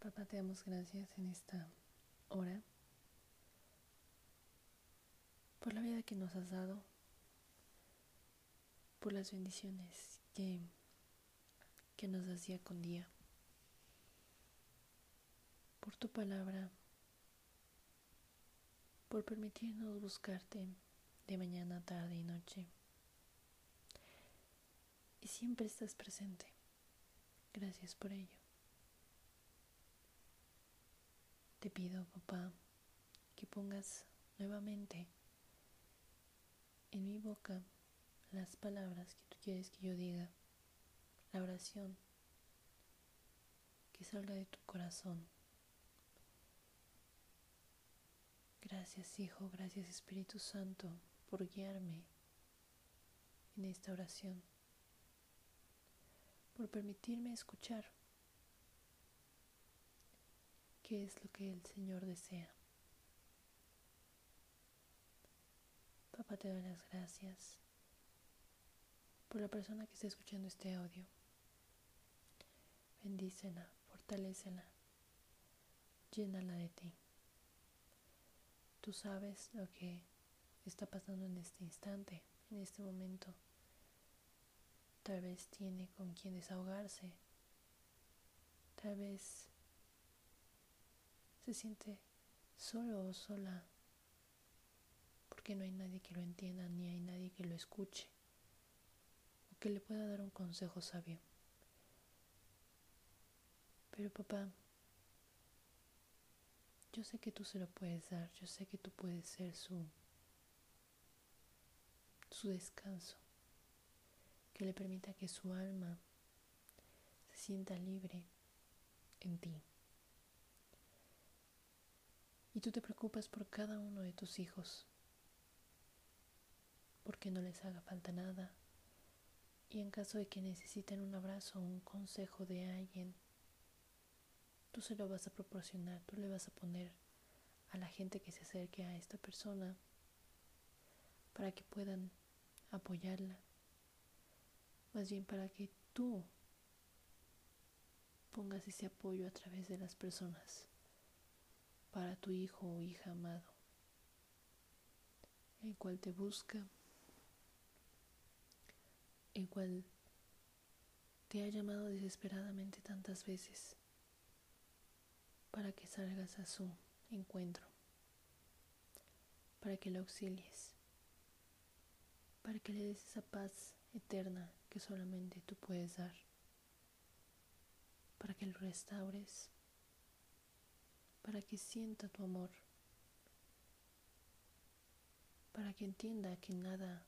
Papá, te damos gracias en esta hora por la vida que nos has dado, por las bendiciones que, que nos das día con día, por tu palabra, por permitirnos buscarte de mañana, tarde y noche. Y siempre estás presente. Gracias por ello. Te pido, papá, que pongas nuevamente en mi boca las palabras que tú quieres que yo diga, la oración que salga de tu corazón. Gracias Hijo, gracias Espíritu Santo por guiarme en esta oración, por permitirme escuchar qué es lo que el Señor desea. Papá, te doy las gracias por la persona que está escuchando este audio. Bendícela, fortalécela, llénala de ti. Tú sabes lo que está pasando en este instante, en este momento. Tal vez tiene con quien desahogarse. Tal vez se siente solo o sola porque no hay nadie que lo entienda ni hay nadie que lo escuche o que le pueda dar un consejo sabio. Pero papá, yo sé que tú se lo puedes dar, yo sé que tú puedes ser su su descanso, que le permita que su alma se sienta libre en ti. Y tú te preocupas por cada uno de tus hijos, porque no les haga falta nada. Y en caso de que necesiten un abrazo o un consejo de alguien, tú se lo vas a proporcionar, tú le vas a poner a la gente que se acerque a esta persona para que puedan apoyarla, más bien para que tú pongas ese apoyo a través de las personas para tu hijo o hija amado, el cual te busca, el cual te ha llamado desesperadamente tantas veces para que salgas a su encuentro, para que lo auxilies, para que le des esa paz eterna que solamente tú puedes dar, para que lo restaures para que sienta tu amor, para que entienda que nada,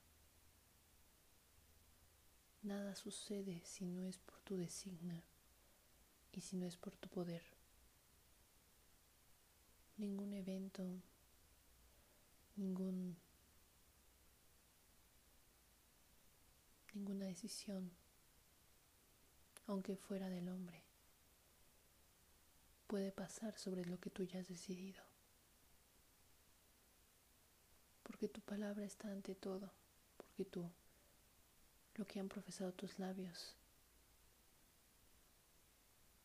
nada sucede si no es por tu designa y si no es por tu poder. Ningún evento, ningún, ninguna decisión, aunque fuera del hombre, puede pasar sobre lo que tú ya has decidido. Porque tu palabra está ante todo, porque tú, lo que han profesado tus labios,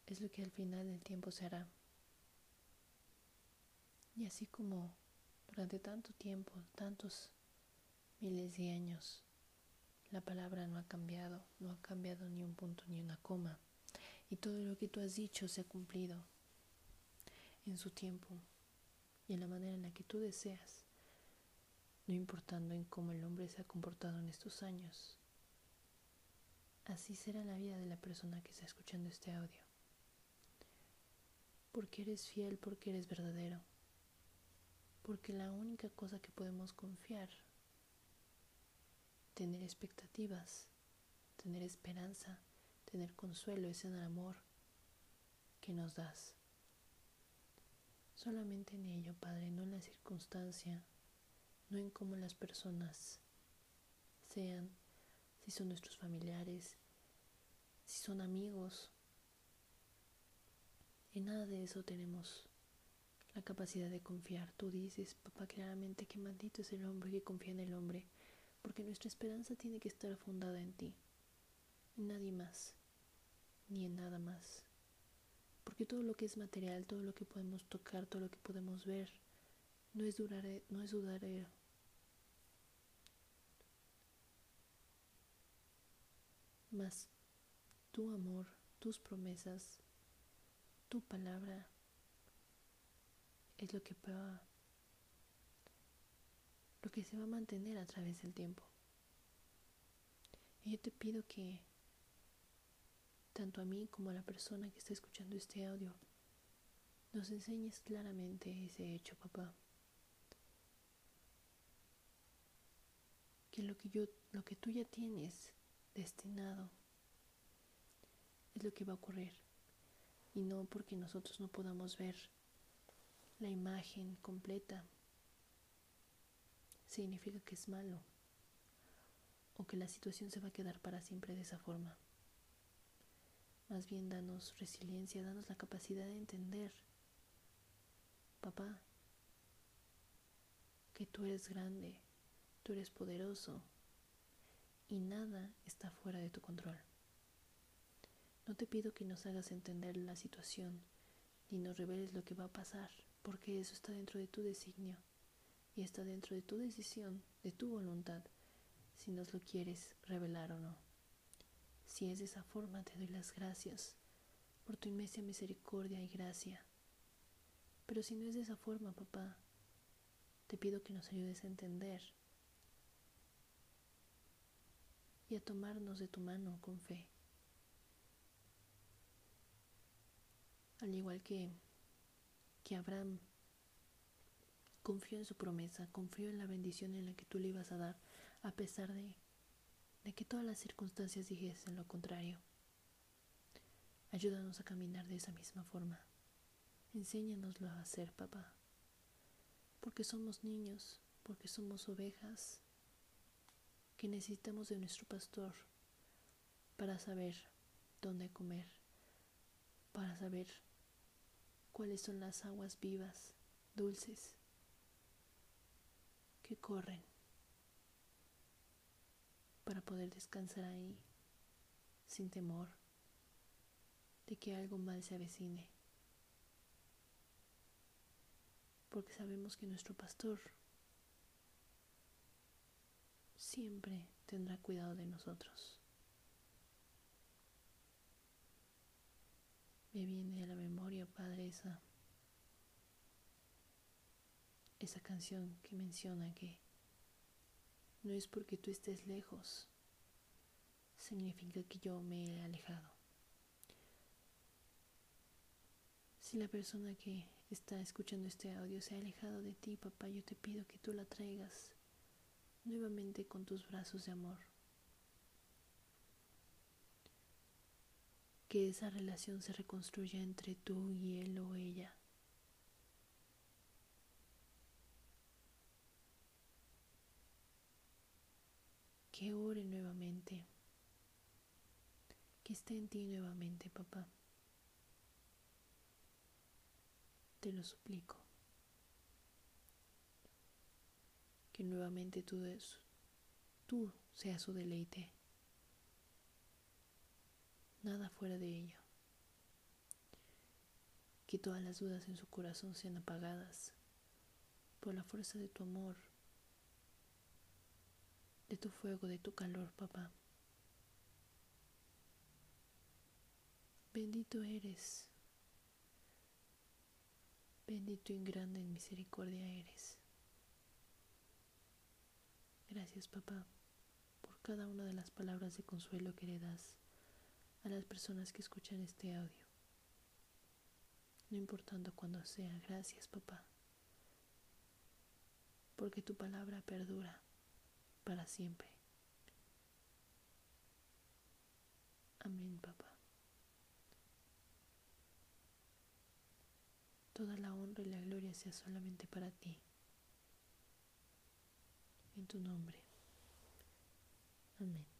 es lo que al final del tiempo se hará. Y así como durante tanto tiempo, tantos miles de años, la palabra no ha cambiado, no ha cambiado ni un punto ni una coma, y todo lo que tú has dicho se ha cumplido en su tiempo y en la manera en la que tú deseas, no importando en cómo el hombre se ha comportado en estos años. Así será la vida de la persona que está escuchando este audio. Porque eres fiel, porque eres verdadero. Porque la única cosa que podemos confiar, tener expectativas, tener esperanza, tener consuelo es en el amor que nos das. Solamente en ello, Padre, no en la circunstancia, no en cómo las personas sean, si son nuestros familiares, si son amigos. En nada de eso tenemos la capacidad de confiar. Tú dices, papá, claramente que maldito es el hombre que confía en el hombre, porque nuestra esperanza tiene que estar fundada en ti, en nadie más, ni en nada más Porque todo lo que es material, todo lo que podemos tocar, todo lo que podemos ver, no es, duradero, no es duradero. Más tu amor, tus promesas, tu palabra es lo que va, lo que se va a mantener a través del tiempo. Y yo te pido que tanto a mí como a la persona que está escuchando este audio nos enseñes claramente ese hecho, papá. Que lo que yo lo que tú ya tienes destinado es lo que va a ocurrir y no porque nosotros no podamos ver la imagen completa significa que es malo o que la situación se va a quedar para siempre de esa forma. Más bien danos resiliencia, danos la capacidad de entender, papá, que tú eres grande, tú eres poderoso y nada está fuera de tu control. No te pido que nos hagas entender la situación ni nos reveles lo que va a pasar, porque eso está dentro de tu designio y está dentro de tu decisión, de tu voluntad, si nos lo quieres revelar o no. Si es de esa forma, te doy las gracias por tu inmensa misericordia y gracia. Pero si no es de esa forma, papá, te pido que nos ayudes a entender y a tomarnos de tu mano con fe. Al igual que, que Abraham confió en su promesa, confió en la bendición en la que tú le ibas a dar, a pesar de, de que todas las circunstancias dijesen lo contrario. Ayúdanos a caminar de esa misma forma. Enséñanoslo a hacer, papá. Porque somos niños, porque somos ovejas, que necesitamos de nuestro pastor para saber dónde comer, para saber cuáles son las aguas vivas, dulces, que corren, para poder descansar ahí sin temor de que algo mal se avecine. Porque sabemos que nuestro pastor siempre tendrá cuidado de nosotros. Me viene a la memoria, Padre, esa, esa canción que menciona que no es porque tú estés lejos, significa que yo me he alejado. Si la persona que está escuchando este audio se ha alejado de ti, papá, yo te pido que tú la traigas nuevamente con tus brazos de amor. Que esa relación se reconstruya entre tú y él o ella. Que ore nuevamente. Que esté en ti nuevamente, papá. Te lo suplico. que nuevamente tú, tú seas su deleite. Nada fuera de ello. Que todas las dudas en su corazón sean apagadas por la fuerza de tu amor, de tu fuego, de tu calor, papá. Bendito eres, bendito y grande en misericordia eres. Gracias, papá, por cada una de las palabras de consuelo que le das a las personas que escuchan este audio. No importando cuándo sea, gracias, papá, porque tu palabra perdura para siempre. Amén, papá. Toda la honra y la gloria sea solamente para ti en tu nombre. Amén.